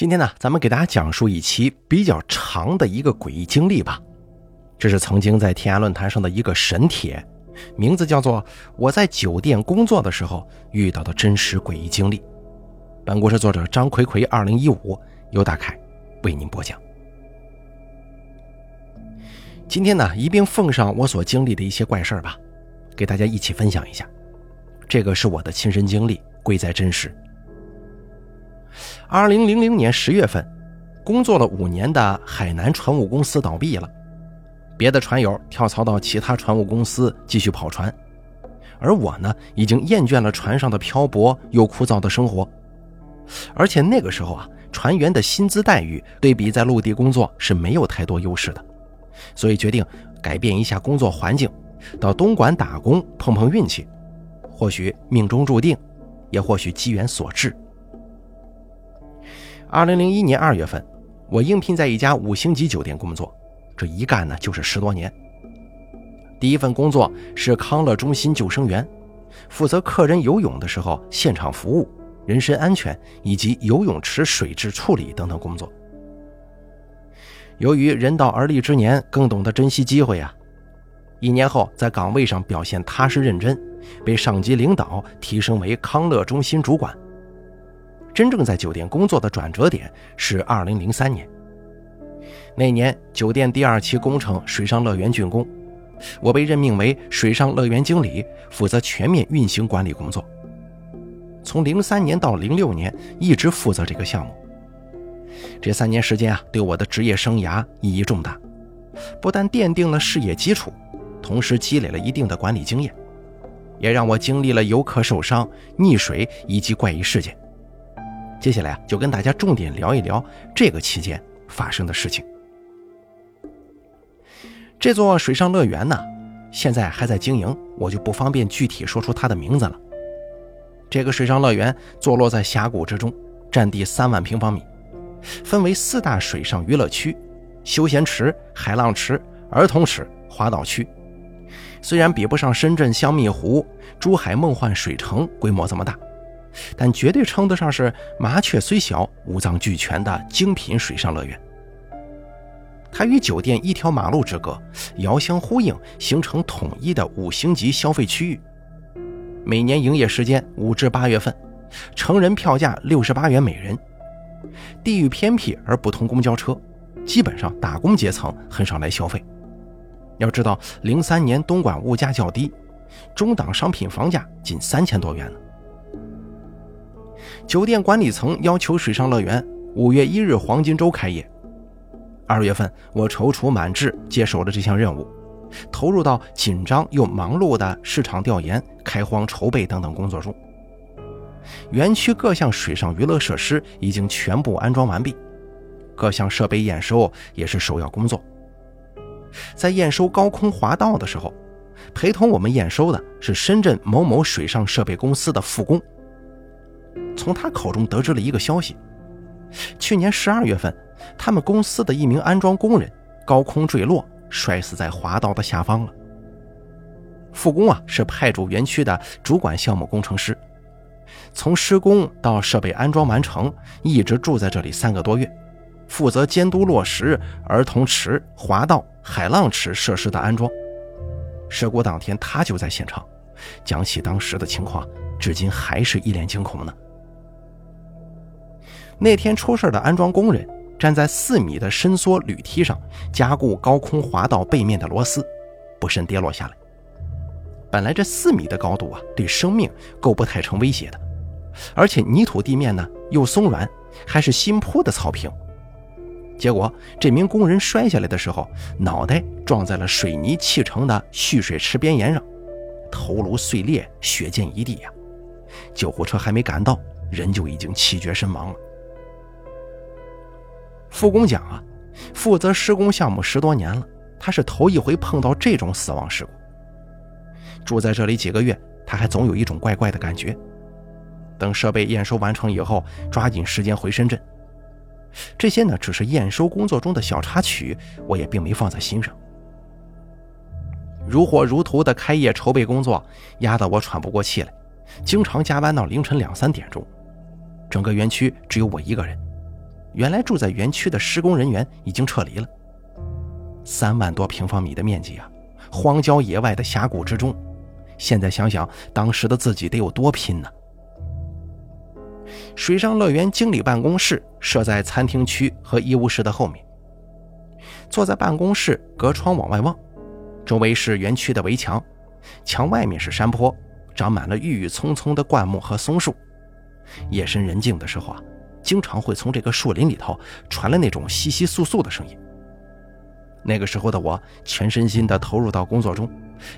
今天呢，咱们给大家讲述一期比较长的一个诡异经历吧。这是曾经在天涯论坛上的一个神帖，名字叫做《我在酒店工作的时候遇到的真实诡异经历》。本故事作者张奎奎，二零一五由大凯为您播讲。今天呢，一并奉上我所经历的一些怪事儿吧，给大家一起分享一下。这个是我的亲身经历，贵在真实。二零零零年十月份，工作了五年的海南船务公司倒闭了，别的船友跳槽到其他船务公司继续跑船，而我呢，已经厌倦了船上的漂泊又枯燥的生活，而且那个时候啊，船员的薪资待遇对比在陆地工作是没有太多优势的，所以决定改变一下工作环境，到东莞打工碰碰运气，或许命中注定，也或许机缘所致。二零零一年二月份，我应聘在一家五星级酒店工作，这一干呢就是十多年。第一份工作是康乐中心救生员，负责客人游泳的时候现场服务、人身安全以及游泳池水质处理等等工作。由于人到而立之年，更懂得珍惜机会啊！一年后，在岗位上表现踏实认真，被上级领导提升为康乐中心主管。真正在酒店工作的转折点是二零零三年。那年，酒店第二期工程水上乐园竣工，我被任命为水上乐园经理，负责全面运行管理工作。从零三年到零六年，一直负责这个项目。这三年时间啊，对我的职业生涯意义重大，不但奠定了事业基础，同时积累了一定的管理经验，也让我经历了游客受伤、溺水以及怪异事件。接下来啊，就跟大家重点聊一聊这个期间发生的事情。这座水上乐园呢，现在还在经营，我就不方便具体说出它的名字了。这个水上乐园坐落在峡谷之中，占地三万平方米，分为四大水上娱乐区：休闲池、海浪池、儿童池、滑道区。虽然比不上深圳香蜜湖、珠海梦幻水城规模这么大。但绝对称得上是麻雀虽小，五脏俱全的精品水上乐园。它与酒店一条马路之隔，遥相呼应，形成统一的五星级消费区域。每年营业时间五至八月份，成人票价六十八元每人。地域偏僻而不通公交车，基本上打工阶层很少来消费。要知道，零三年东莞物价较低，中档商品房价仅三千多元呢。酒店管理层要求水上乐园五月一日黄金周开业。二月份，我踌躇满志接手了这项任务，投入到紧张又忙碌的市场调研、开荒筹备等等工作中。园区各项水上娱乐设施已经全部安装完毕，各项设备验收也是首要工作。在验收高空滑道的时候，陪同我们验收的是深圳某某水上设备公司的副工。从他口中得知了一个消息：去年十二月份，他们公司的一名安装工人高空坠落，摔死在滑道的下方了。副工啊，是派驻园区的主管项目工程师，从施工到设备安装完成，一直住在这里三个多月，负责监督落实儿童池、滑道、海浪池设施的安装。事故当天，他就在现场，讲起当时的情况。至今还是一脸惊恐呢。那天出事的安装工人站在四米的伸缩铝梯上加固高空滑道背面的螺丝，不慎跌落下来。本来这四米的高度啊，对生命够不太成威胁的，而且泥土地面呢又松软，还是新铺的草坪。结果这名工人摔下来的时候，脑袋撞在了水泥砌成的蓄水池边沿上，头颅碎裂，血溅一地呀。救护车还没赶到，人就已经气绝身亡了。副工讲啊，负责施工项目十多年了，他是头一回碰到这种死亡事故。住在这里几个月，他还总有一种怪怪的感觉。等设备验收完成以后，抓紧时间回深圳。这些呢，只是验收工作中的小插曲，我也并没放在心上。如火如荼的开业筹备工作，压得我喘不过气来。经常加班到凌晨两三点钟，整个园区只有我一个人。原来住在园区的施工人员已经撤离了。三万多平方米的面积啊，荒郊野外的峡谷之中，现在想想当时的自己得有多拼呢？水上乐园经理办公室设在餐厅区和医务室的后面。坐在办公室，隔窗往外望，周围是园区的围墙，墙外面是山坡，长满了郁郁葱葱的灌木和松树。夜深人静的时候啊，经常会从这个树林里头传来那种窸窸窣窣的声音。那个时候的我，全身心地投入到工作中，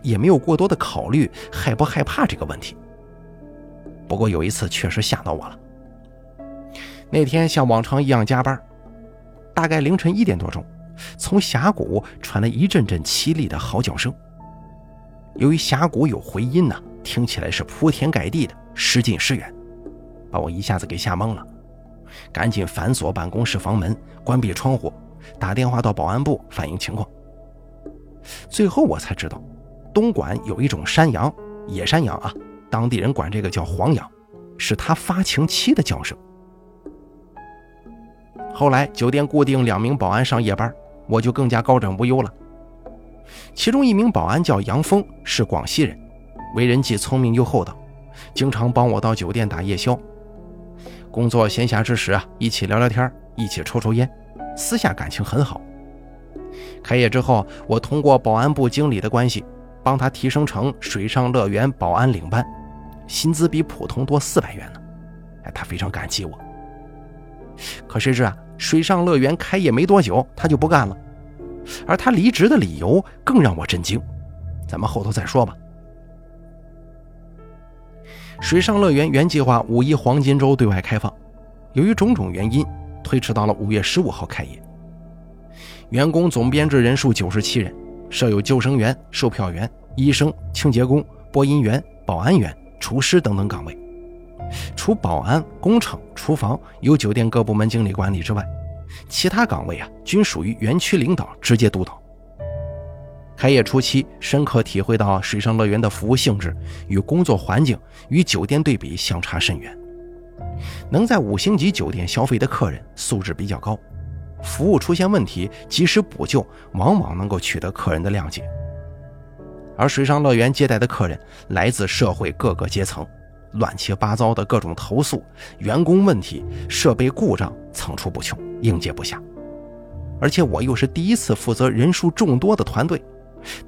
也没有过多的考虑害不害怕这个问题。不过有一次确实吓到我了。那天像往常一样加班，大概凌晨一点多钟。从峡谷传来一阵阵凄厉的嚎叫声。由于峡谷有回音呢，听起来是铺天盖地的，时近时远，把我一下子给吓懵了。赶紧反锁办公室房门，关闭窗户，打电话到保安部反映情况。最后我才知道，东莞有一种山羊，野山羊啊，当地人管这个叫黄羊，是它发情期的叫声。后来酒店固定两名保安上夜班。我就更加高枕无忧了。其中一名保安叫杨峰，是广西人，为人既聪明又厚道，经常帮我到酒店打夜宵。工作闲暇之时啊，一起聊聊天，一起抽抽烟，私下感情很好。开业之后，我通过保安部经理的关系，帮他提升成水上乐园保安领班，薪资比普通多四百元呢。哎，他非常感激我。可谁知啊？水上乐园开业没多久，他就不干了，而他离职的理由更让我震惊，咱们后头再说吧。水上乐园原计划五一黄金周对外开放，由于种种原因，推迟到了五月十五号开业。员工总编制人数九十七人，设有救生员、售票员、医生、清洁工、播音员、保安员、厨师等等岗位。除保安、工程、厨房由酒店各部门经理管理之外，其他岗位啊均属于园区领导直接督导。开业初期，深刻体会到水上乐园的服务性质与工作环境与酒店对比相差甚远。能在五星级酒店消费的客人素质比较高，服务出现问题及时补救，往往能够取得客人的谅解。而水上乐园接待的客人来自社会各个阶层。乱七八糟的各种投诉、员工问题、设备故障层出不穷，应接不暇。而且我又是第一次负责人数众多的团队，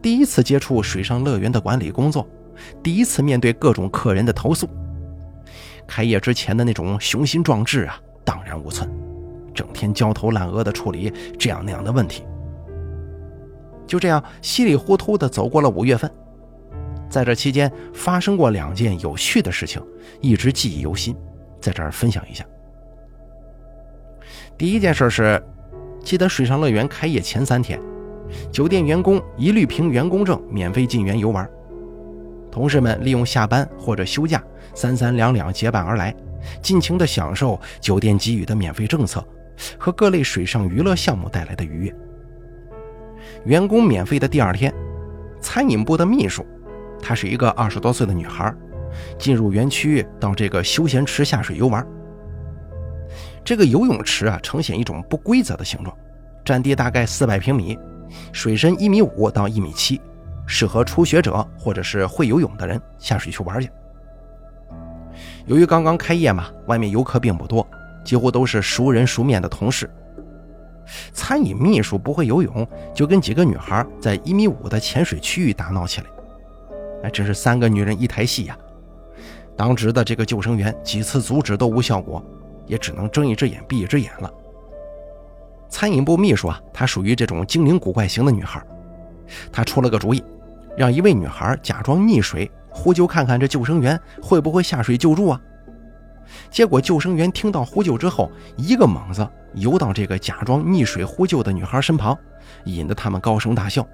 第一次接触水上乐园的管理工作，第一次面对各种客人的投诉。开业之前的那种雄心壮志啊，荡然无存，整天焦头烂额地处理这样那样的问题。就这样稀里糊涂地走过了五月份。在这期间发生过两件有趣的事情，一直记忆犹新，在这儿分享一下。第一件事是，记得水上乐园开业前三天，酒店员工一律凭员工证免费进园游玩，同事们利用下班或者休假，三三两两结伴而来，尽情的享受酒店给予的免费政策和各类水上娱乐项目带来的愉悦。员工免费的第二天，餐饮部的秘书。她是一个二十多岁的女孩，进入园区到这个休闲池下水游玩。这个游泳池啊，呈现一种不规则的形状，占地大概四百平米，水深一米五到一米七，适合初学者或者是会游泳的人下水去玩去。由于刚刚开业嘛，外面游客并不多，几乎都是熟人熟面的同事。餐饮秘书不会游泳，就跟几个女孩在一米五的浅水区域打闹起来。哎，真是三个女人一台戏呀！当值的这个救生员几次阻止都无效果，也只能睁一只眼闭一只眼了。餐饮部秘书啊，她属于这种精灵古怪型的女孩，她出了个主意，让一位女孩假装溺水，呼救看看这救生员会不会下水救助啊。结果救生员听到呼救之后，一个猛子游到这个假装溺水呼救的女孩身旁，引得他们高声大笑。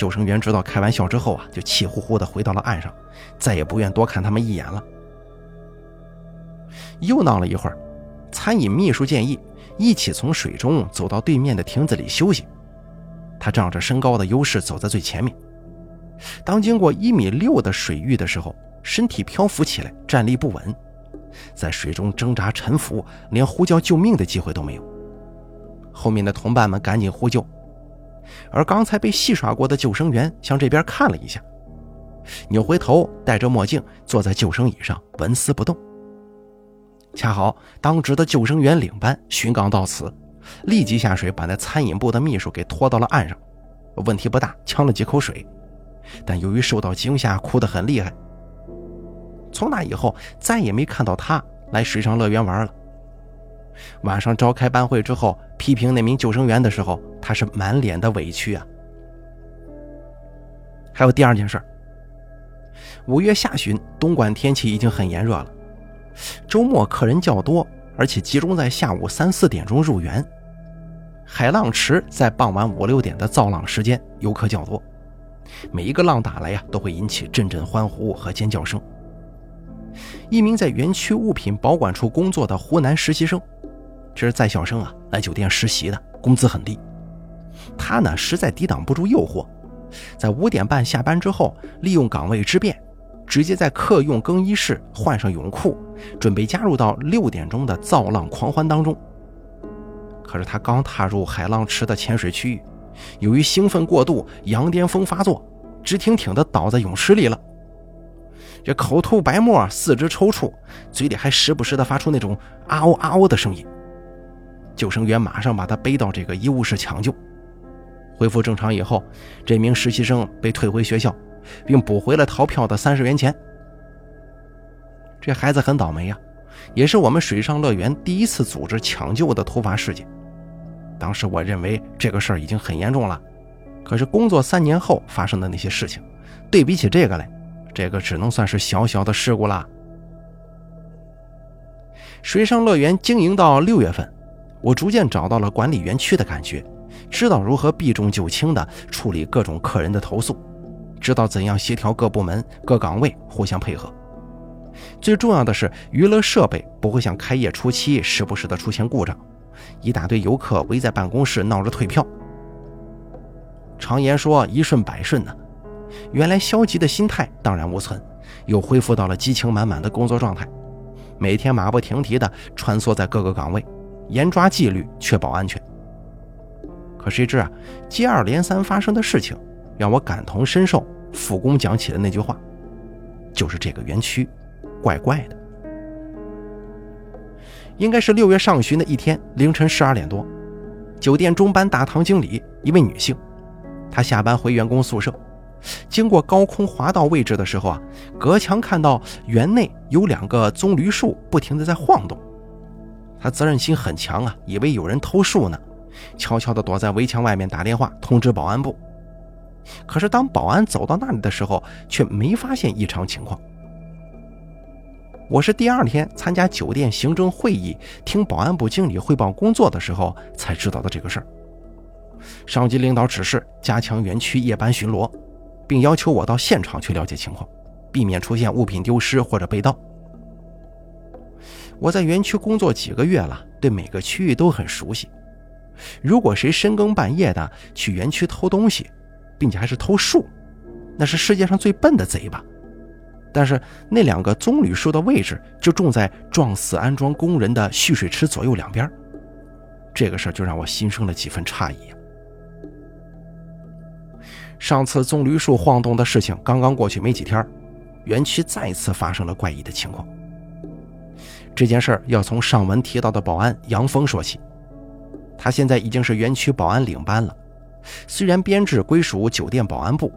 救生员知道开玩笑之后啊，就气呼呼地回到了岸上，再也不愿多看他们一眼了。又闹了一会儿，餐饮秘书建议一起从水中走到对面的亭子里休息。他仗着身高的优势走在最前面。当经过一米六的水域的时候，身体漂浮起来，站立不稳，在水中挣扎沉浮，连呼叫救命的机会都没有。后面的同伴们赶紧呼救，而刚才被戏耍过的救生员向这边看了一下，扭回头，戴着墨镜，坐在救生椅上纹丝不动。恰好当值的救生员领班巡岗到此，立即下水把那餐饮部的秘书给拖到了岸上，问题不大，呛了几口水，但由于受到惊吓，哭得很厉害。从那以后，再也没看到他来水上乐园玩了。晚上召开班会之后，批评那名救生员的时候，他是满脸的委屈啊。还有第二件事，五月下旬，东莞天气已经很炎热了，周末客人较多，而且集中在下午三四点钟入园。海浪池在傍晚五六点的造浪时间，游客较多，每一个浪打来呀，都会引起阵阵欢呼和尖叫声。一名在园区物品保管处工作的湖南实习生。这是在校生啊，来酒店实习的，工资很低。他呢，实在抵挡不住诱惑，在五点半下班之后，利用岗位之便，直接在客用更衣室换上泳裤，准备加入到六点钟的造浪狂欢当中。可是他刚踏入海浪池的浅水区域，由于兴奋过度，羊癫疯发作，直挺挺地倒在泳池里了。这口吐白沫，四肢抽搐，嘴里还时不时地发出那种啊哦啊哦的声音。救生员马上把他背到这个医务室抢救，恢复正常以后，这名实习生被退回学校，并补回了逃票的三十元钱。这孩子很倒霉呀，也是我们水上乐园第一次组织抢救的突发事件。当时我认为这个事儿已经很严重了，可是工作三年后发生的那些事情，对比起这个来，这个只能算是小小的事故了。水上乐园经营到六月份。我逐渐找到了管理园区的感觉，知道如何避重就轻地处理各种客人的投诉，知道怎样协调各部门、各岗位互相配合。最重要的是，娱乐设备不会像开业初期时不时的出现故障，一大堆游客围在办公室闹着退票。常言说一顺百顺呢，原来消极的心态荡然无存，又恢复到了激情满满的工作状态，每天马不停蹄地穿梭在各个岗位。严抓纪律，确保安全。可谁知啊，接二连三发生的事情，让我感同身受。副工讲起的那句话，就是这个园区怪怪的。应该是六月上旬的一天凌晨十二点多，酒店中班大堂经理一位女性，她下班回员工宿舍，经过高空滑道位置的时候啊，隔墙看到园内有两个棕榈树不停的在晃动。他责任心很强啊，以为有人偷树呢，悄悄地躲在围墙外面打电话通知保安部。可是当保安走到那里的时候，却没发现异常情况。我是第二天参加酒店行政会议，听保安部经理汇报工作的时候才知道的这个事儿。上级领导指示加强园区夜班巡逻，并要求我到现场去了解情况，避免出现物品丢失或者被盗。我在园区工作几个月了，对每个区域都很熟悉。如果谁深更半夜的去园区偷东西，并且还是偷树，那是世界上最笨的贼吧？但是那两个棕榈树的位置就种在撞死安装工人的蓄水池左右两边，这个事儿就让我心生了几分诧异。上次棕榈树晃动的事情刚刚过去没几天，园区再次发生了怪异的情况。这件事儿要从上文提到的保安杨峰说起。他现在已经是园区保安领班了，虽然编制归属酒店保安部，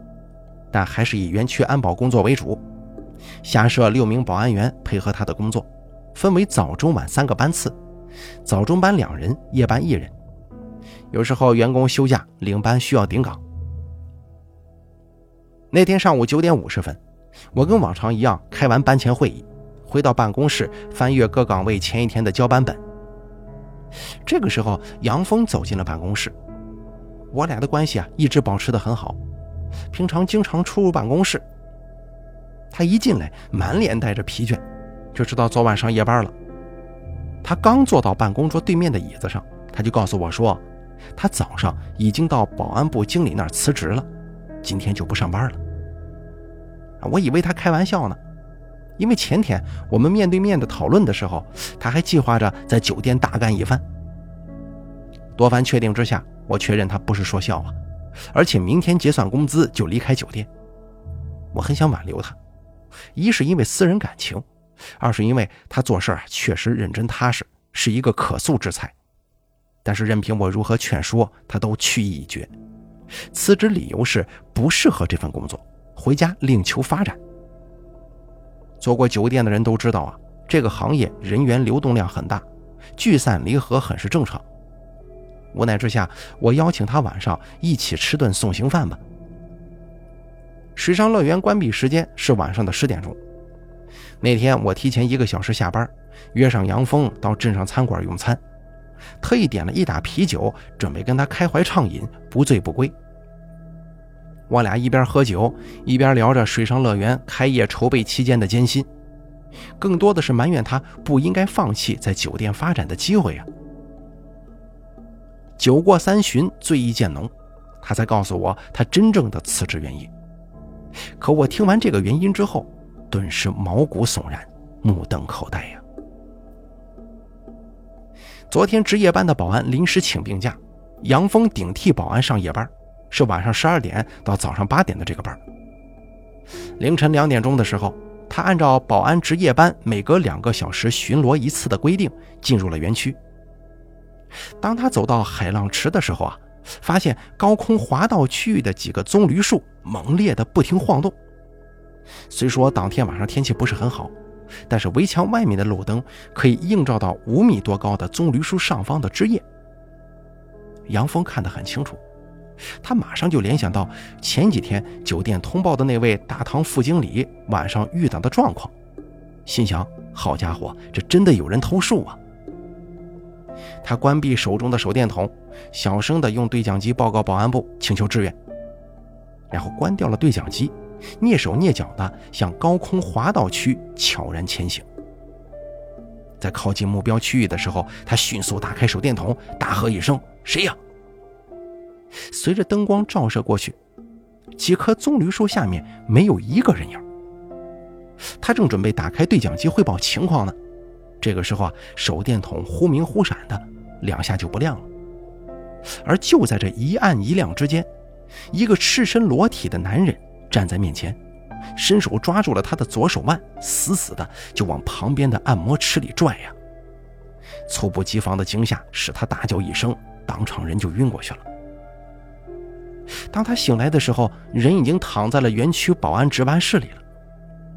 但还是以园区安保工作为主。下设六名保安员配合他的工作，分为早、中、晚三个班次，早中班两人，夜班一人。有时候员工休假，领班需要顶岗。那天上午九点五十分，我跟往常一样开完班前会议。回到办公室，翻阅各岗位前一天的交班本。这个时候，杨峰走进了办公室。我俩的关系啊，一直保持得很好，平常经常出入办公室。他一进来，满脸带着疲倦，就知道昨晚上夜班了。他刚坐到办公桌对面的椅子上，他就告诉我说，他早上已经到保安部经理那儿辞职了，今天就不上班了。我以为他开玩笑呢。因为前天我们面对面的讨论的时候，他还计划着在酒店大干一番。多番确定之下，我确认他不是说笑话，而且明天结算工资就离开酒店。我很想挽留他，一是因为私人感情，二是因为他做事确实认真踏实，是一个可塑之才。但是任凭我如何劝说，他都去意已决。辞职理由是不适合这份工作，回家另求发展。做过酒店的人都知道啊，这个行业人员流动量很大，聚散离合很是正常。无奈之下，我邀请他晚上一起吃顿送行饭吧。水上乐园关闭时间是晚上的十点钟。那天我提前一个小时下班，约上杨峰到镇上餐馆用餐，特意点了一打啤酒，准备跟他开怀畅饮，不醉不归。我俩一边喝酒，一边聊着水上乐园开业筹备期间的艰辛，更多的是埋怨他不应该放弃在酒店发展的机会啊。酒过三巡，醉意渐浓，他才告诉我他真正的辞职原因。可我听完这个原因之后，顿时毛骨悚然，目瞪口呆呀。昨天值夜班的保安临时请病假，杨峰顶替保安上夜班。是晚上十二点到早上八点的这个班。凌晨两点钟的时候，他按照保安值夜班每隔两个小时巡逻一次的规定进入了园区。当他走到海浪池的时候啊，发现高空滑道区域的几个棕榈树猛烈的不停晃动。虽说当天晚上天气不是很好，但是围墙外面的路灯可以映照到五米多高的棕榈树上方的枝叶。杨峰看得很清楚。他马上就联想到前几天酒店通报的那位大堂副经理晚上遇到的状况，心想：好家伙，这真的有人偷树啊！他关闭手中的手电筒，小声地用对讲机报告保安部，请求支援。然后关掉了对讲机，蹑手蹑脚地向高空滑道区悄然前行。在靠近目标区域的时候，他迅速打开手电筒，大喝一声：“谁呀？”随着灯光照射过去，几棵棕榈树下面没有一个人影。他正准备打开对讲机汇报情况呢，这个时候啊，手电筒忽明忽闪的，两下就不亮了。而就在这一暗一亮之间，一个赤身裸体的男人站在面前，伸手抓住了他的左手腕，死死的就往旁边的按摩池里拽呀。猝不及防的惊吓使他大叫一声，当场人就晕过去了。当他醒来的时候，人已经躺在了园区保安值班室里了，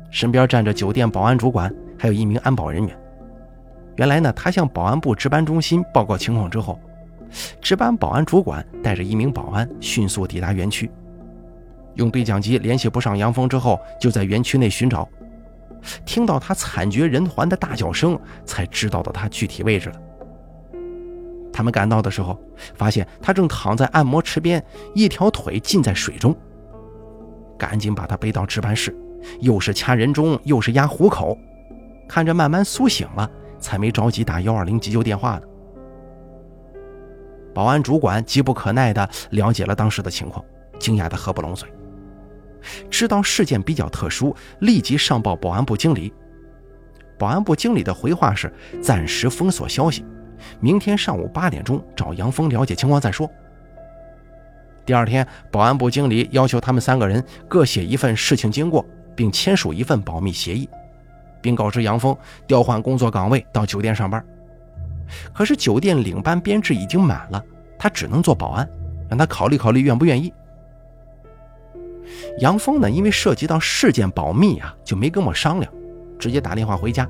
身边站着酒店保安主管，还有一名安保人员。原来呢，他向保安部值班中心报告情况之后，值班保安主管带着一名保安迅速抵达园区，用对讲机联系不上杨峰之后，就在园区内寻找，听到他惨绝人寰的大叫声，才知道到他具体位置了。他们赶到的时候，发现他正躺在按摩池边，一条腿浸在水中。赶紧把他背到值班室，又是掐人中，又是压虎口，看着慢慢苏醒了，才没着急打幺二零急救电话呢。保安主管急不可耐地了解了当时的情况，惊讶得合不拢嘴。知道事件比较特殊，立即上报保安部经理。保安部经理的回话是：暂时封锁消息。明天上午八点钟找杨峰了解情况再说。第二天，保安部经理要求他们三个人各写一份事情经过，并签署一份保密协议，并告知杨峰调换工作岗位到酒店上班。可是酒店领班编制已经满了，他只能做保安，让他考虑考虑愿不愿意。杨峰呢，因为涉及到事件保密啊，就没跟我商量，直接打电话回家。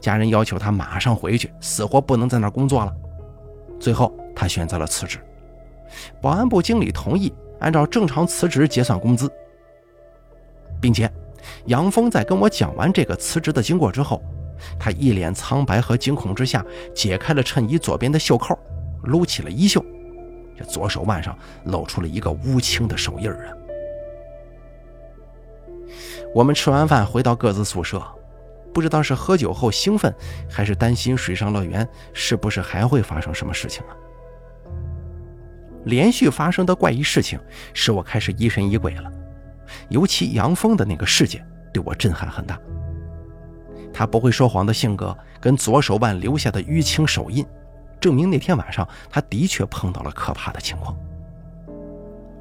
家人要求他马上回去，死活不能在那儿工作了。最后，他选择了辞职。保安部经理同意按照正常辞职结算工资，并且杨峰在跟我讲完这个辞职的经过之后，他一脸苍白和惊恐之下，解开了衬衣左边的袖扣，撸起了衣袖，这左手腕上露出了一个乌青的手印啊。我们吃完饭回到各自宿舍。不知道是喝酒后兴奋，还是担心水上乐园是不是还会发生什么事情啊？连续发生的怪异事情使我开始疑神疑鬼了，尤其杨峰的那个事件对我震撼很大。他不会说谎的性格跟左手腕留下的淤青手印，证明那天晚上他的确碰到了可怕的情况。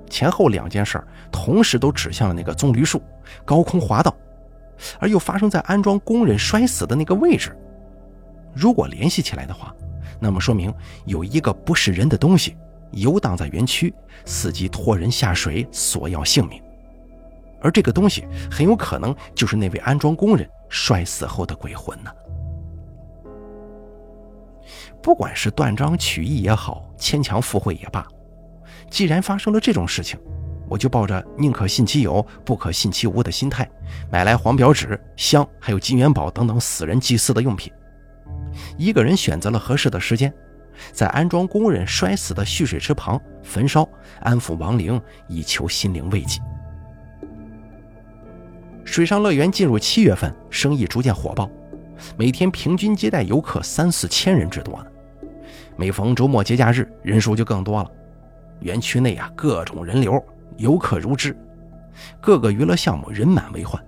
前后两件事同时都指向了那个棕榈树、高空滑道，而又发生在安装工人摔死的那个位置。如果联系起来的话，那么说明有一个不是人的东西游荡在园区，伺机拖人下水，索要性命。而这个东西很有可能就是那位安装工人摔死后的鬼魂呢。不管是断章取义也好，牵强附会也罢，既然发生了这种事情，我就抱着宁可信其有，不可信其无的心态，买来黄表纸、香，还有金元宝等等死人祭祀的用品。一个人选择了合适的时间，在安装工人摔死的蓄水池旁焚烧，安抚亡灵，以求心灵慰藉。水上乐园进入七月份，生意逐渐火爆，每天平均接待游客三四千人之多呢。每逢周末节假日，人数就更多了。园区内啊，各种人流，游客如织，各个娱乐项目人满为患，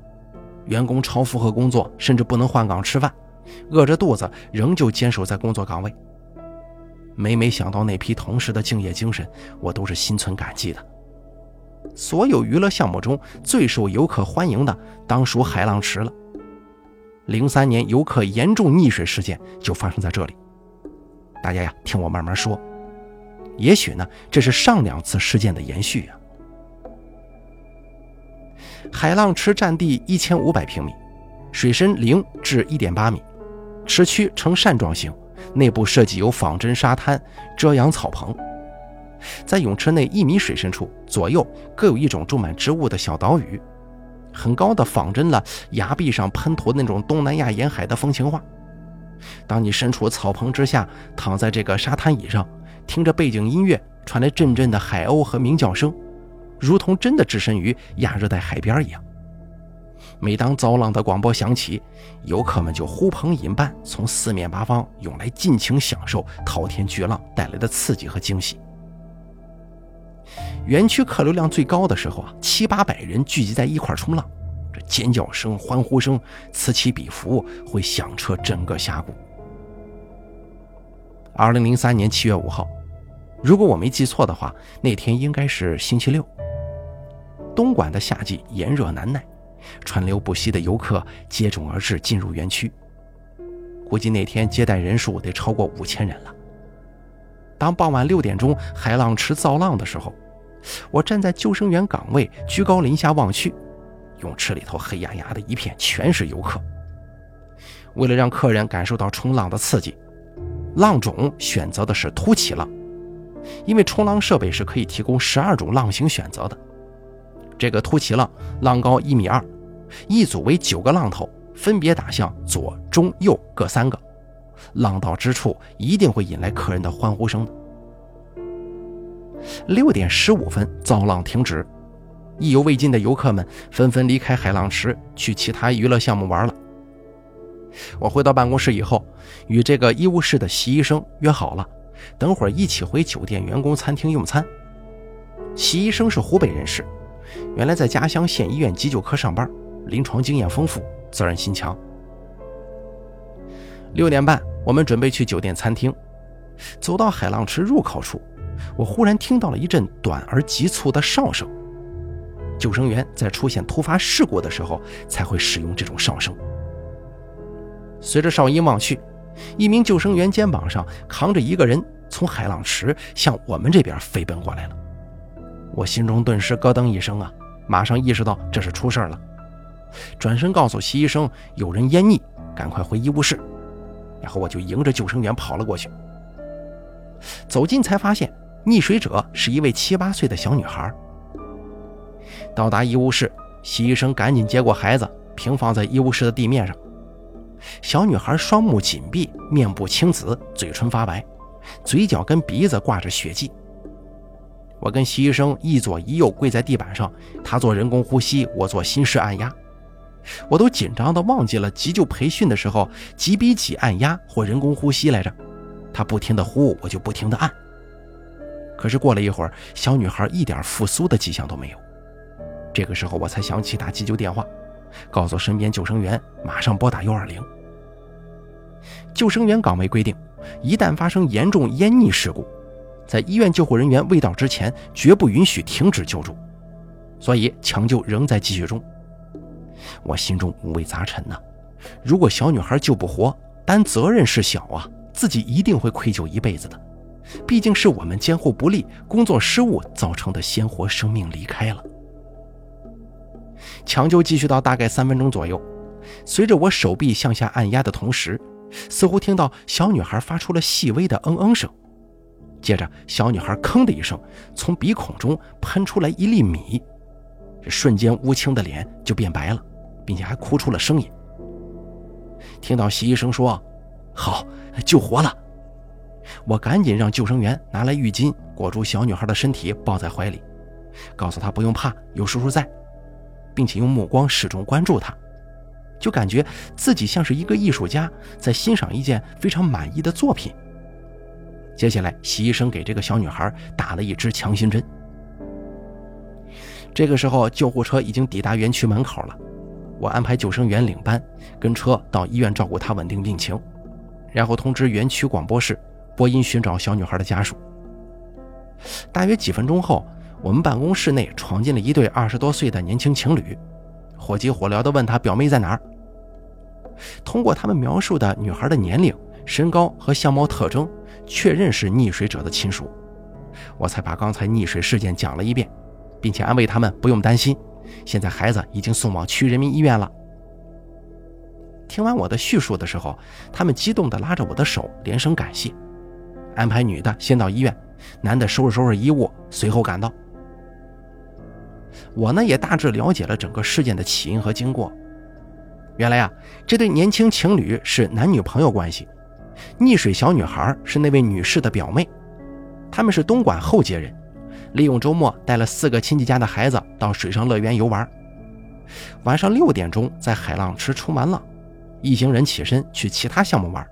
员工超负荷工作，甚至不能换岗吃饭，饿着肚子仍旧坚守在工作岗位。每每想到那批同事的敬业精神，我都是心存感激的。所有娱乐项目中最受游客欢迎的，当属海浪池了。零三年游客严重溺水事件就发生在这里。大家呀，听我慢慢说。也许呢，这是上两次事件的延续啊。海浪池占地一千五百平米，水深零至一点八米，池区呈扇状形，内部设计有仿真沙滩、遮阳草棚。在泳池内一米水深处，左右各有一种种满植物的小岛屿，很高的仿真了崖壁上喷涂那种东南亚沿海的风情画。当你身处草棚之下，躺在这个沙滩椅上，听着背景音乐，传来阵阵的海鸥和鸣叫声，如同真的置身于亚热带海边一样。每当造浪的广播响起，游客们就呼朋引伴，从四面八方涌来，尽情享受滔天巨浪带来的刺激和惊喜。园区客流量最高的时候啊，七八百人聚集在一块冲浪，这尖叫声、欢呼声此起彼伏，会响彻整个峡谷。二零零三年七月五号，如果我没记错的话，那天应该是星期六。东莞的夏季炎热难耐，川流不息的游客接踵而至，进入园区。估计那天接待人数得超过五千人了。当傍晚六点钟海浪池造浪的时候，我站在救生员岗位，居高临下望去，泳池里头黑压压的一片，全是游客。为了让客人感受到冲浪的刺激，浪种选择的是凸起浪，因为冲浪设备是可以提供十二种浪型选择的。这个凸起浪浪高一米二，一组为九个浪头，分别打向左、中、右各三个。浪到之处，一定会引来客人的欢呼声的。六点十五分，造浪停止，意犹未尽的游客们纷纷离开海浪池，去其他娱乐项目玩了。我回到办公室以后，与这个医务室的习医生约好了，等会儿一起回酒店员工餐厅用餐。习医生是湖北人士，原来在家乡县医院急救科上班，临床经验丰富，责任心强。六点半。我们准备去酒店餐厅，走到海浪池入口处，我忽然听到了一阵短而急促的哨声。救生员在出现突发事故的时候才会使用这种哨声。随着哨音望去，一名救生员肩膀上扛着一个人，从海浪池向我们这边飞奔过来了。我心中顿时咯噔一声啊，马上意识到这是出事了，转身告诉徐医生有人淹溺，赶快回医务室。然后我就迎着救生员跑了过去，走近才发现溺水者是一位七八岁的小女孩。到达医务室，徐医生赶紧接过孩子，平放在医务室的地面上。小女孩双目紧闭，面部青紫，嘴唇发白，嘴角跟鼻子挂着血迹。我跟徐医生一左一右跪在地板上，他做人工呼吸，我做心室按压。我都紧张的忘记了急救培训的时候几比几按压或人工呼吸来着。他不停的呼，我就不停的按。可是过了一会儿，小女孩一点复苏的迹象都没有。这个时候我才想起打急救电话，告诉身边救生员马上拨打幺二零。救生员岗位规定，一旦发生严重淹溺事故，在医院救护人员未到之前，绝不允许停止救助，所以抢救仍在继续中。我心中五味杂陈呐，如果小女孩救不活，担责任是小啊，自己一定会愧疚一辈子的。毕竟是我们监护不力、工作失误造成的鲜活生命离开了。抢救继续到大概三分钟左右，随着我手臂向下按压的同时，似乎听到小女孩发出了细微的嗯嗯声。接着，小女孩吭的一声，从鼻孔中喷出来一粒米，这瞬间乌青的脸就变白了，并且还哭出了声音。听到习医生说：“好，救活了。”我赶紧让救生员拿来浴巾裹住小女孩的身体，抱在怀里，告诉她不用怕，有叔叔在，并且用目光始终关注她，就感觉自己像是一个艺术家在欣赏一件非常满意的作品。接下来，习医生给这个小女孩打了一支强心针。这个时候，救护车已经抵达园区门口了，我安排救生员领班，跟车到医院照顾她稳定病情，然后通知园区广播室。播音寻找小女孩的家属。大约几分钟后，我们办公室内闯进了一对二十多岁的年轻情侣，火急火燎地问他表妹在哪儿。通过他们描述的女孩的年龄、身高和相貌特征，确认是溺水者的亲属，我才把刚才溺水事件讲了一遍，并且安慰他们不用担心，现在孩子已经送往区人民医院了。听完我的叙述的时候，他们激动地拉着我的手，连声感谢。安排女的先到医院，男的收拾收拾衣物，随后赶到。我呢也大致了解了整个事件的起因和经过。原来啊，这对年轻情侣是男女朋友关系，溺水小女孩是那位女士的表妹，他们是东莞厚街人，利用周末带了四个亲戚家的孩子到水上乐园游玩。晚上六点钟在海浪池出完浪，一行人起身去其他项目玩。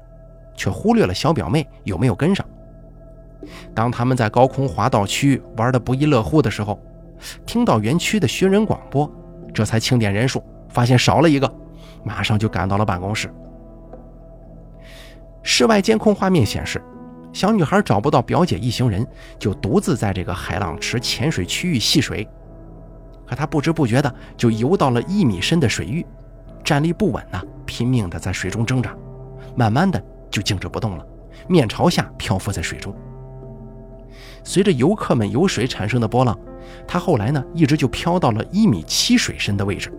却忽略了小表妹有没有跟上。当他们在高空滑道区玩得不亦乐乎的时候，听到园区的寻人广播，这才清点人数，发现少了一个，马上就赶到了办公室。室外监控画面显示，小女孩找不到表姐一行人，就独自在这个海浪池浅水区域戏水。可她不知不觉的就游到了一米深的水域，站立不稳呢，拼命的在水中挣扎，慢慢的。就静止不动了，面朝下漂浮在水中。随着游客们游水产生的波浪，他后来呢一直就漂到了一米七水深的位置。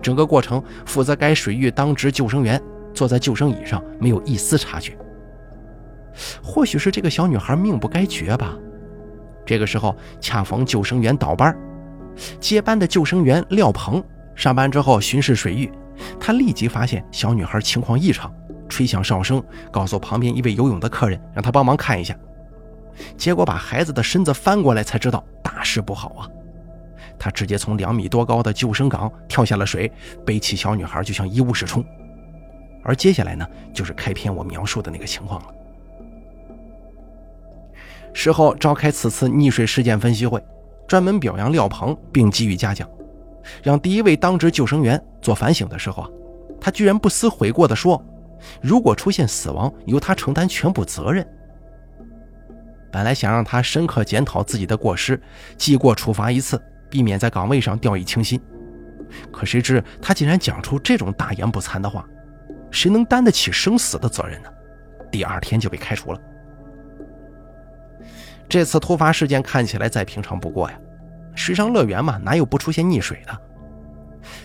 整个过程，负责该水域当值救生员坐在救生椅上，没有一丝察觉。或许是这个小女孩命不该绝吧。这个时候恰逢救生员倒班，接班的救生员廖鹏上班之后巡视水域，他立即发现小女孩情况异常。吹响哨声，告诉旁边一位游泳的客人，让他帮忙看一下。结果把孩子的身子翻过来，才知道大事不好啊！他直接从两米多高的救生岗跳下了水，背起小女孩就向医务室冲。而接下来呢，就是开篇我描述的那个情况了。事后召开此次溺水事件分析会，专门表扬廖鹏，并给予嘉奖，让第一位当值救生员做反省的时候啊，他居然不思悔过地说。如果出现死亡，由他承担全部责任。本来想让他深刻检讨自己的过失，记过处罚一次，避免在岗位上掉以轻心。可谁知他竟然讲出这种大言不惭的话，谁能担得起生死的责任呢？第二天就被开除了。这次突发事件看起来再平常不过呀，水上乐园嘛，哪有不出现溺水的？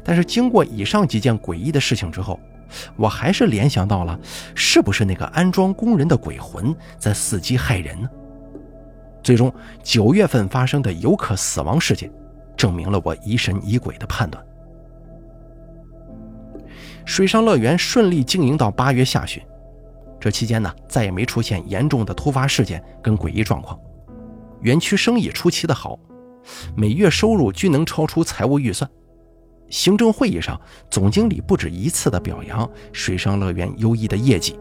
但是经过以上几件诡异的事情之后。我还是联想到了，是不是那个安装工人的鬼魂在伺机害人呢？最终，九月份发生的游客死亡事件，证明了我疑神疑鬼的判断。水上乐园顺利经营到八月下旬，这期间呢，再也没出现严重的突发事件跟诡异状况，园区生意出奇的好，每月收入均能超出财务预算。行政会议上，总经理不止一次的表扬水上乐园优异的业绩。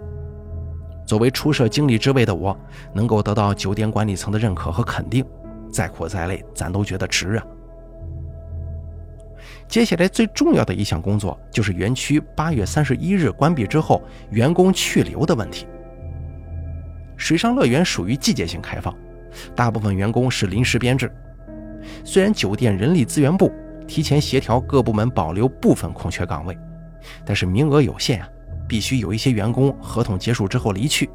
作为初设经理之位的我，能够得到酒店管理层的认可和肯定，再苦再累，咱都觉得值啊！接下来最重要的一项工作就是园区八月三十一日关闭之后员工去留的问题。水上乐园属于季节性开放，大部分员工是临时编制。虽然酒店人力资源部提前协调各部门保留部分空缺岗位，但是名额有限啊，必须有一些员工合同结束之后离去。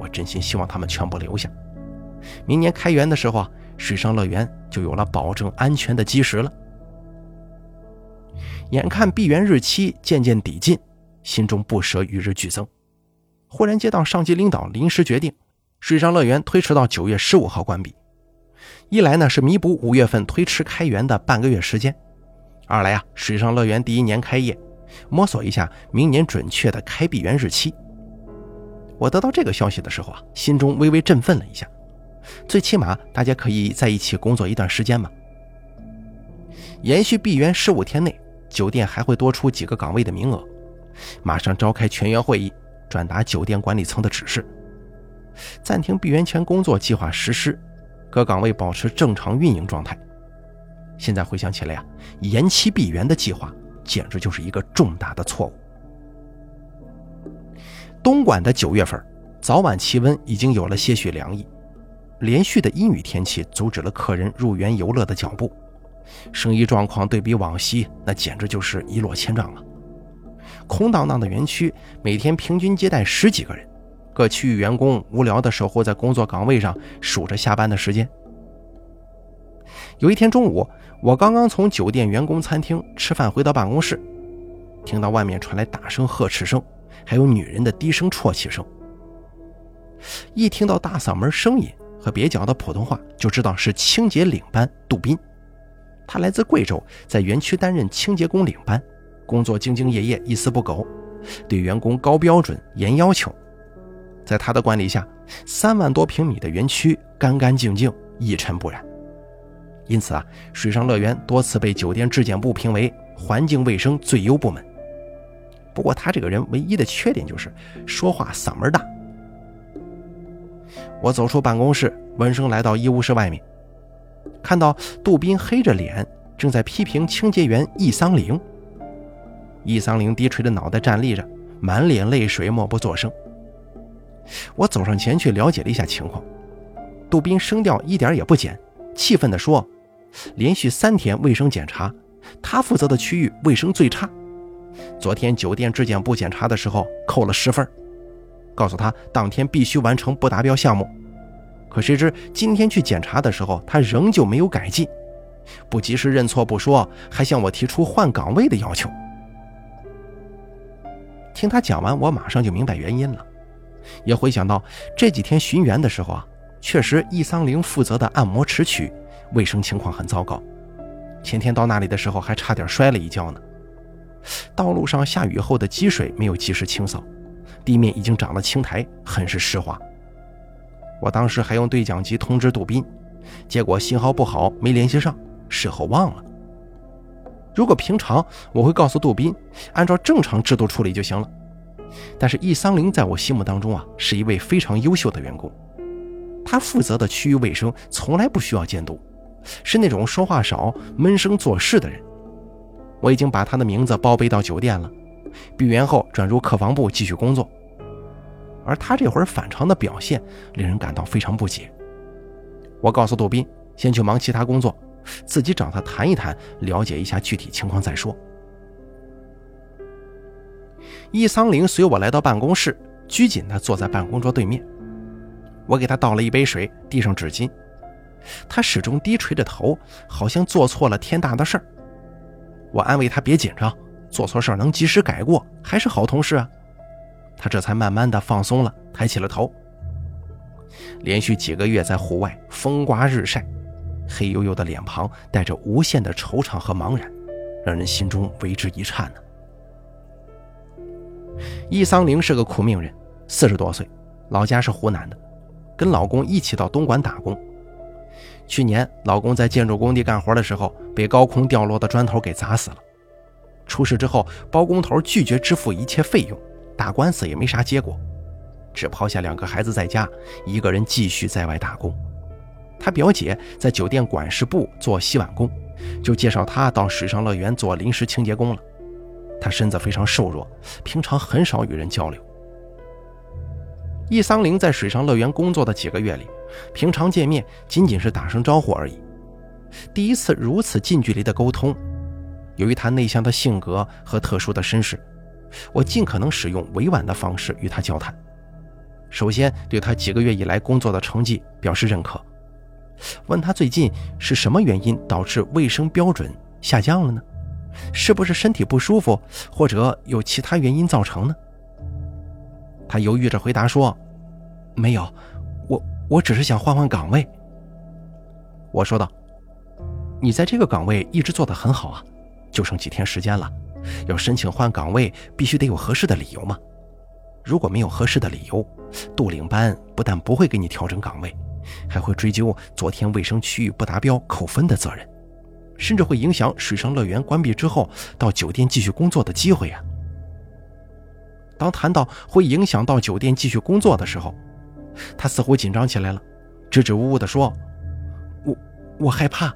我真心希望他们全部留下。明年开园的时候啊，水上乐园就有了保证安全的基石了。眼看闭园日期渐渐抵近，心中不舍与日俱增。忽然接到上级领导临时决定，水上乐园推迟到九月十五号关闭。一来呢是弥补五月份推迟开园的半个月时间；二来啊，水上乐园第一年开业，摸索一下明年准确的开闭园日期。我得到这个消息的时候啊，心中微微振奋了一下，最起码大家可以在一起工作一段时间嘛。延续闭园十五天内。酒店还会多出几个岗位的名额，马上召开全员会议，转达酒店管理层的指示，暂停闭园前工作计划实施，各岗位保持正常运营状态。现在回想起来呀，延期闭园的计划简直就是一个重大的错误。东莞的九月份，早晚气温已经有了些许凉意，连续的阴雨天气阻止了客人入园游乐的脚步。生意状况对比往昔，那简直就是一落千丈了。空荡荡的园区，每天平均接待十几个人，各区域员工无聊地守候在工作岗位上，数着下班的时间。有一天中午，我刚刚从酒店员工餐厅吃饭回到办公室，听到外面传来大声呵斥声，还有女人的低声啜泣声。一听到大嗓门声音和蹩脚的普通话，就知道是清洁领班杜斌。他来自贵州，在园区担任清洁工领班，工作兢兢业业，一丝不苟，对员工高标准、严要求。在他的管理下，三万多平米的园区干干净净、一尘不染。因此啊，水上乐园多次被酒店质检部评为环境卫生最优部门。不过他这个人唯一的缺点就是说话嗓门大。我走出办公室，闻声来到医务室外面。看到杜斌黑着脸正在批评清洁员易桑玲，易桑玲低垂着脑袋站立着，满脸泪水，默不作声。我走上前去了解了一下情况，杜斌声调一点也不减，气愤地说：“连续三天卫生检查，他负责的区域卫生最差。昨天酒店质检部检查的时候扣了十分，告诉他当天必须完成不达标项目。”可谁知今天去检查的时候，他仍旧没有改进，不及时认错不说，还向我提出换岗位的要求。听他讲完，我马上就明白原因了，也回想到这几天巡园的时候啊，确实易桑玲负责的按摩池区卫生情况很糟糕，前天到那里的时候还差点摔了一跤呢。道路上下雨后的积水没有及时清扫，地面已经长了青苔，很是湿滑。我当时还用对讲机通知杜斌，结果信号不好，没联系上，事后忘了。如果平常，我会告诉杜斌，按照正常制度处理就行了。但是易桑林在我心目当中啊，是一位非常优秀的员工，他负责的区域卫生从来不需要监督，是那种说话少、闷声做事的人。我已经把他的名字报备到酒店了，闭园后转入客房部继续工作。而他这会儿反常的表现，令人感到非常不解。我告诉杜斌，先去忙其他工作，自己找他谈一谈，了解一下具体情况再说。易桑玲随我来到办公室，拘谨地坐在办公桌对面。我给他倒了一杯水，递上纸巾。他始终低垂着头，好像做错了天大的事儿。我安慰他别紧张，做错事儿能及时改过，还是好同事啊。他这才慢慢的放松了，抬起了头。连续几个月在户外风刮日晒，黑黝黝的脸庞带着无限的惆怅和茫然，让人心中为之一颤呢。易桑玲是个苦命人，四十多岁，老家是湖南的，跟老公一起到东莞打工。去年老公在建筑工地干活的时候，被高空掉落的砖头给砸死了。出事之后，包工头拒绝支付一切费用。打官司也没啥结果，只抛下两个孩子在家，一个人继续在外打工。他表姐在酒店管事部做洗碗工，就介绍他到水上乐园做临时清洁工了。他身子非常瘦弱，平常很少与人交流。易桑玲在水上乐园工作的几个月里，平常见面仅仅是打声招呼而已。第一次如此近距离的沟通，由于他内向的性格和特殊的身世，我尽可能使用委婉的方式与他交谈。首先，对他几个月以来工作的成绩表示认可，问他最近是什么原因导致卫生标准下降了呢？是不是身体不舒服，或者有其他原因造成呢？他犹豫着回答说：“没有，我我只是想换换岗位。”我说道：“你在这个岗位一直做得很好啊，就剩几天时间了，要申请换岗位必须得有合适的理由嘛。如果没有合适的理由，杜领班不但不会给你调整岗位，还会追究昨天卫生区域不达标扣分的责任。”甚至会影响水上乐园关闭之后到酒店继续工作的机会呀。当谈到会影响到酒店继续工作的时候，他似乎紧张起来了，支支吾吾地说：“我我害怕，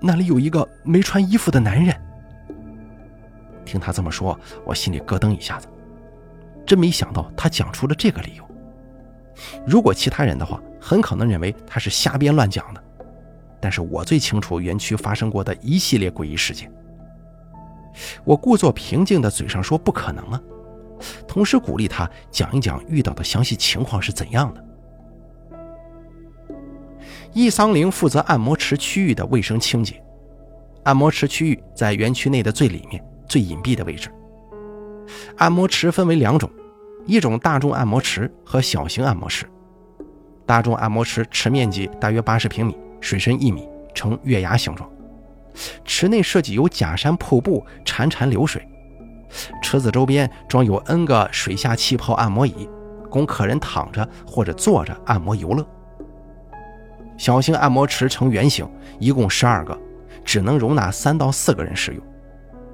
那里有一个没穿衣服的男人。”听他这么说，我心里咯噔一下子，真没想到他讲出了这个理由。如果其他人的话，很可能认为他是瞎编乱讲的。但是我最清楚园区发生过的一系列诡异事件。我故作平静的嘴上说不可能啊，同时鼓励他讲一讲遇到的详细情况是怎样的。易桑玲负责按摩池区域的卫生清洁，按摩池区域在园区内的最里面、最隐蔽的位置。按摩池分为两种，一种大众按摩池和小型按摩池。大众按摩池池面积大约八十平米。水深一米，呈月牙形状。池内设计有假山瀑布，潺潺流水。池子周边装有 N 个水下气泡按摩椅，供客人躺着或者坐着按摩游乐。小型按摩池呈圆形，一共十二个，只能容纳三到四个人使用。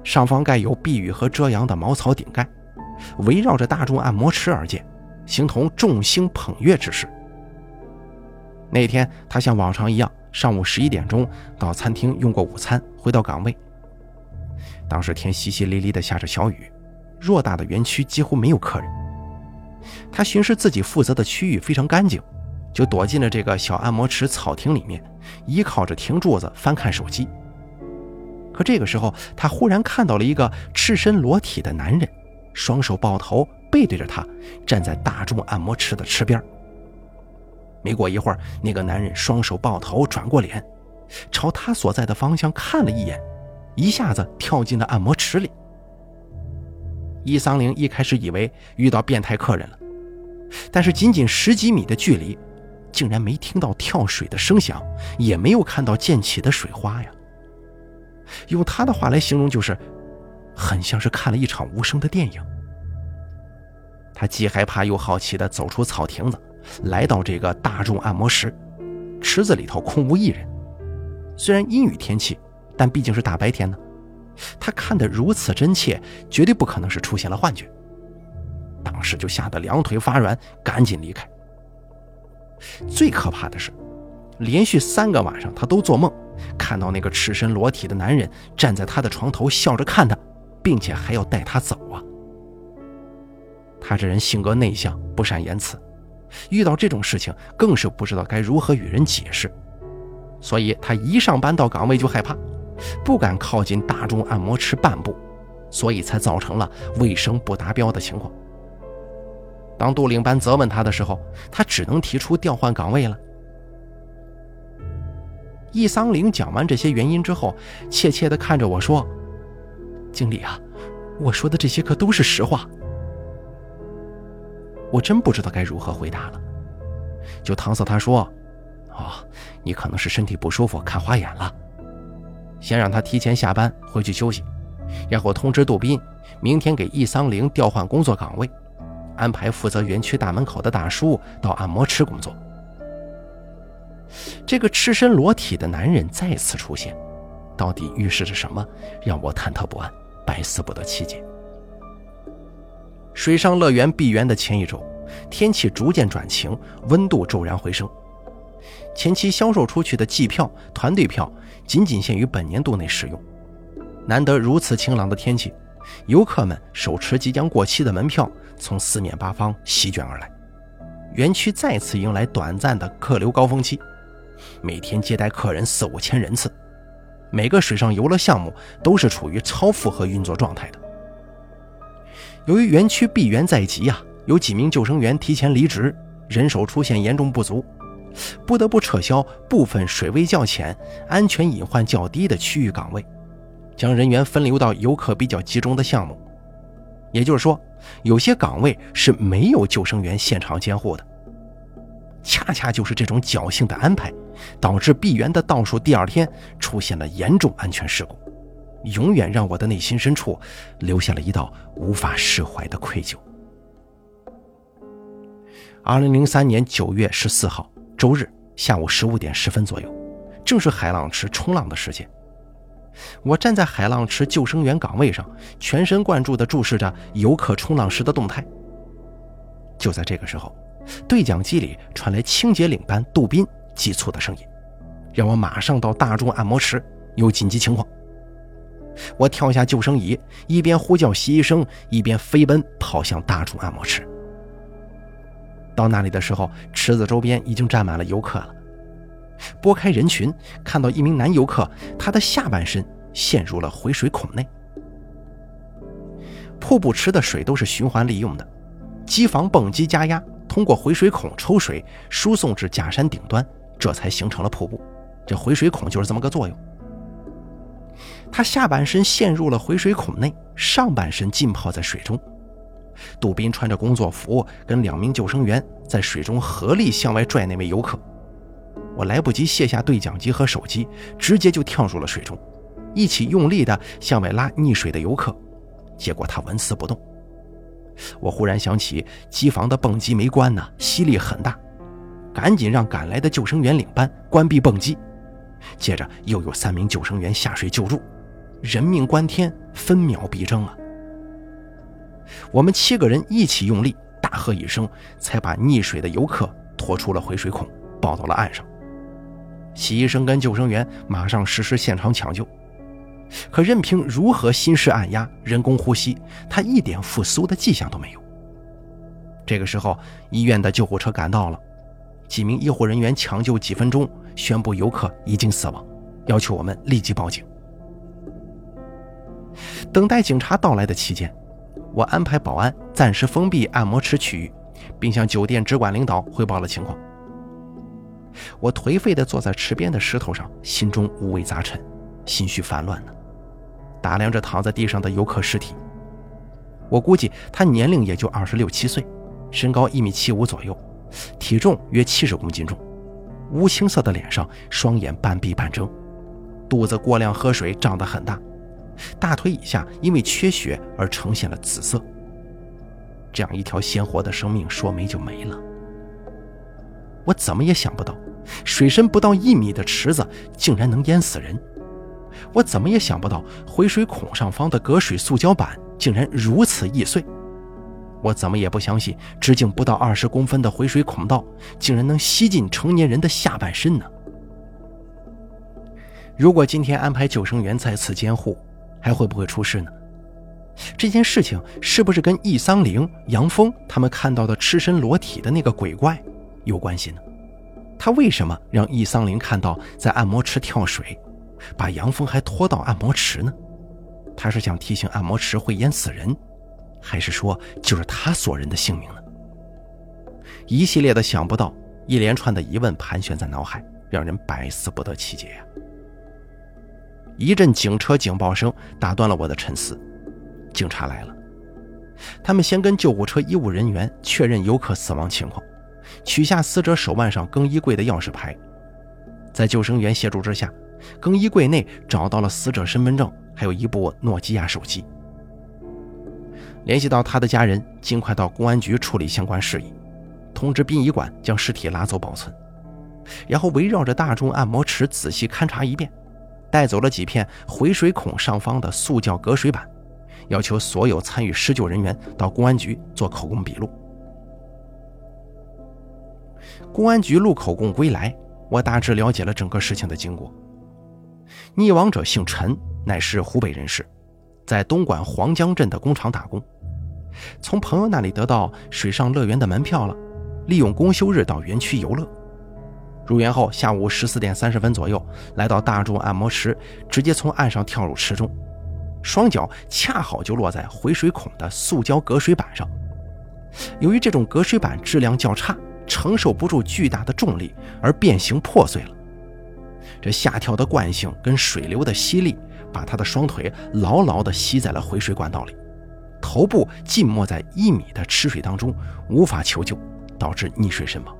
上方盖有避雨和遮阳的茅草顶盖，围绕着大众按摩池而建，形同众星捧月之势。那天，他像往常一样，上午十一点钟到餐厅用过午餐，回到岗位。当时天淅淅沥沥的下着小雨，偌大的园区几乎没有客人。他巡视自己负责的区域非常干净，就躲进了这个小按摩池草亭里面，依靠着亭柱子翻看手机。可这个时候，他忽然看到了一个赤身裸体的男人，双手抱头，背对着他，站在大众按摩池的池边。没过一会儿，那个男人双手抱头，转过脸，朝他所在的方向看了一眼，一下子跳进了按摩池里。伊桑玲一开始以为遇到变态客人了，但是仅仅十几米的距离，竟然没听到跳水的声响，也没有看到溅起的水花呀。用他的话来形容，就是很像是看了一场无声的电影。他既害怕又好奇地走出草亭子。来到这个大众按摩室，池子里头空无一人。虽然阴雨天气，但毕竟是大白天呢。他看得如此真切，绝对不可能是出现了幻觉。当时就吓得两腿发软，赶紧离开。最可怕的是，连续三个晚上他都做梦，看到那个赤身裸体的男人站在他的床头笑着看他，并且还要带他走啊。他这人性格内向，不善言辞。遇到这种事情，更是不知道该如何与人解释，所以他一上班到岗位就害怕，不敢靠近大众按摩池半步，所以才造成了卫生不达标的情况。当杜领班责问他的时候，他只能提出调换岗位了。易桑玲讲完这些原因之后，怯怯地看着我说：“经理啊，我说的这些可都是实话。”我真不知道该如何回答了，就搪塞他说：“哦，你可能是身体不舒服，看花眼了。先让他提前下班回去休息，然后通知杜斌，明天给易桑玲调换工作岗位，安排负责园区大门口的大叔到按摩池工作。”这个赤身裸体的男人再次出现，到底预示着什么，让我忐忑不安，百思不得其解。水上乐园闭园的前一周，天气逐渐转晴，温度骤然回升。前期销售出去的季票、团队票仅仅限于本年度内使用。难得如此晴朗的天气，游客们手持即将过期的门票，从四面八方席卷而来。园区再次迎来短暂的客流高峰期，每天接待客人四五千人次。每个水上游乐项目都是处于超负荷运作状态的。由于园区闭园在即啊，有几名救生员提前离职，人手出现严重不足，不得不撤销部分水位较浅、安全隐患较低的区域岗位，将人员分流到游客比较集中的项目。也就是说，有些岗位是没有救生员现场监护的。恰恰就是这种侥幸的安排，导致闭园的倒数第二天出现了严重安全事故，永远让我的内心深处留下了一道无法释怀的愧疚。二零零三年九月十四号周日下午十五点十分左右，正是海浪池冲浪的时间。我站在海浪池救生员岗位上，全神贯注地注视着游客冲浪时的动态。就在这个时候。对讲机里传来清洁领班杜斌急促的声音，让我马上到大众按摩池，有紧急情况。我跳下救生椅，一边呼叫洗医生，一边飞奔跑向大众按摩池。到那里的时候，池子周边已经站满了游客了。拨开人群，看到一名男游客，他的下半身陷入了回水孔内。瀑布池的水都是循环利用的，机房泵机加压。通过回水孔抽水，输送至假山顶端，这才形成了瀑布。这回水孔就是这么个作用。他下半身陷入了回水孔内，上半身浸泡在水中。杜宾穿着工作服，跟两名救生员在水中合力向外拽那位游客。我来不及卸下对讲机和手机，直接就跳入了水中，一起用力地向外拉溺水的游客。结果他纹丝不动。我忽然想起机房的泵机没关呢，吸力很大，赶紧让赶来的救生员领班关闭泵机。接着又有三名救生员下水救助，人命关天，分秒必争啊！我们七个人一起用力，大喝一声，才把溺水的游客拖出了回水孔，抱到了岸上。洗医生跟救生员马上实施现场抢救。可任凭如何心室按压、人工呼吸，他一点复苏的迹象都没有。这个时候，医院的救护车赶到了，几名医护人员抢救几分钟，宣布游客已经死亡，要求我们立即报警。等待警察到来的期间，我安排保安暂时封闭按摩池区域，并向酒店直管领导汇报了情况。我颓废地坐在池边的石头上，心中五味杂陈，心绪烦乱呢。打量着躺在地上的游客尸体，我估计他年龄也就二十六七岁，身高一米七五左右，体重约七十公斤重，乌青色的脸上，双眼半闭半睁，肚子过量喝水胀得很大，大腿以下因为缺血而呈现了紫色。这样一条鲜活的生命说没就没了。我怎么也想不到，水深不到一米的池子竟然能淹死人。我怎么也想不到，回水孔上方的隔水塑胶板竟然如此易碎。我怎么也不相信，直径不到二十公分的回水孔道竟然能吸进成年人的下半身呢？如果今天安排救生员在此监护，还会不会出事呢？这件事情是不是跟易桑玲、杨峰他们看到的赤身裸体的那个鬼怪有关系呢？他为什么让易桑玲看到在按摩池跳水？把杨峰还拖到按摩池呢，他是想提醒按摩池会淹死人，还是说就是他索人的性命呢？一系列的想不到，一连串的疑问盘旋在脑海，让人百思不得其解呀。一阵警车警报声打断了我的沉思，警察来了，他们先跟救护车医务人员确认游客死亡情况，取下死者手腕上更衣柜的钥匙牌，在救生员协助之下。更衣柜内找到了死者身份证，还有一部诺基亚手机。联系到他的家人，尽快到公安局处理相关事宜，通知殡仪馆将尸体拉走保存，然后围绕着大众按摩池仔细勘察一遍，带走了几片回水孔上方的塑胶隔水板，要求所有参与施救人员到公安局做口供笔录。公安局录口供归来，我大致了解了整个事情的经过。溺亡者姓陈，乃是湖北人士，在东莞黄江镇的工厂打工，从朋友那里得到水上乐园的门票了，利用公休日到园区游乐。入园后，下午十四点三十分左右，来到大众按摩池，直接从岸上跳入池中，双脚恰好就落在回水孔的塑胶隔水板上。由于这种隔水板质量较差，承受不住巨大的重力而变形破碎了。这下跳的惯性跟水流的吸力，把他的双腿牢牢地吸在了回水管道里，头部浸没在一米的池水当中，无法求救，导致溺水身亡。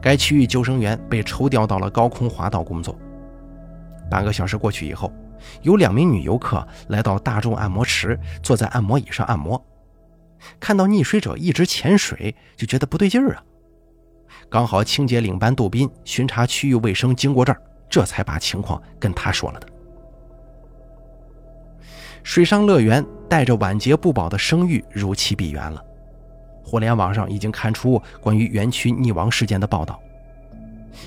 该区域救生员被抽调到了高空滑道工作。半个小时过去以后，有两名女游客来到大众按摩池，坐在按摩椅上按摩。看到溺水者一直潜水，就觉得不对劲儿啊。刚好清洁领班杜斌巡查区域卫生经过这儿，这才把情况跟他说了的。水上乐园带着晚节不保的声誉如期闭园了。互联网上已经看出关于园区溺亡事件的报道。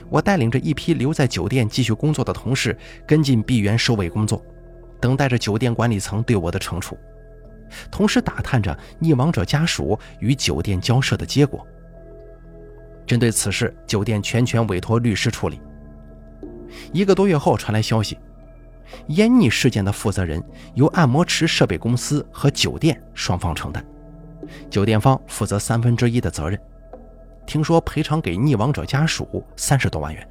我带领着一批留在酒店继续工作的同事跟进闭园收尾工作，等待着酒店管理层对我的惩处，同时打探着溺亡者家属与酒店交涉的结果。针对此事，酒店全权委托律师处理。一个多月后传来消息，淹溺事件的负责人由按摩池设备公司和酒店双方承担。酒店方负责三分之一的责任，听说赔偿给溺亡者家属三十多万元，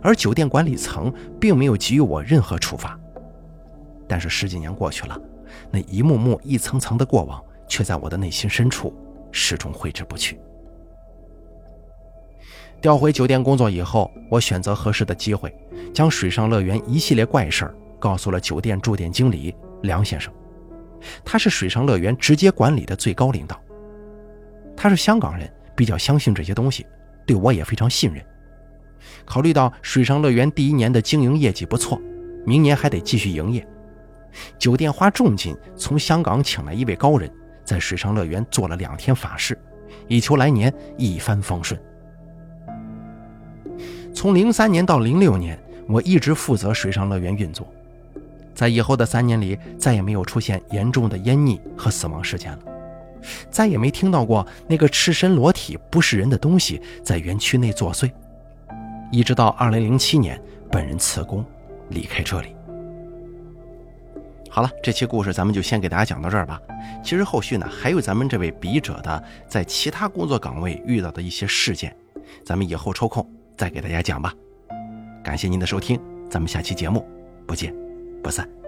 而酒店管理层并没有给予我任何处罚。但是十几年过去了，那一幕幕、一层层的过往，却在我的内心深处始终挥之不去。调回酒店工作以后，我选择合适的机会，将水上乐园一系列怪事儿告诉了酒店驻店经理梁先生。他是水上乐园直接管理的最高领导。他是香港人，比较相信这些东西，对我也非常信任。考虑到水上乐园第一年的经营业绩不错，明年还得继续营业，酒店花重金从香港请来一位高人，在水上乐园做了两天法事，以求来年一帆风顺。从零三年到零六年，我一直负责水上乐园运作。在以后的三年里，再也没有出现严重的淹溺和死亡事件了，再也没听到过那个赤身裸体不是人的东西在园区内作祟。一直到二零零七年，本人辞工离开这里。好了，这期故事咱们就先给大家讲到这儿吧。其实后续呢，还有咱们这位笔者的在其他工作岗位遇到的一些事件，咱们以后抽空再给大家讲吧。感谢您的收听，咱们下期节目不见。不散。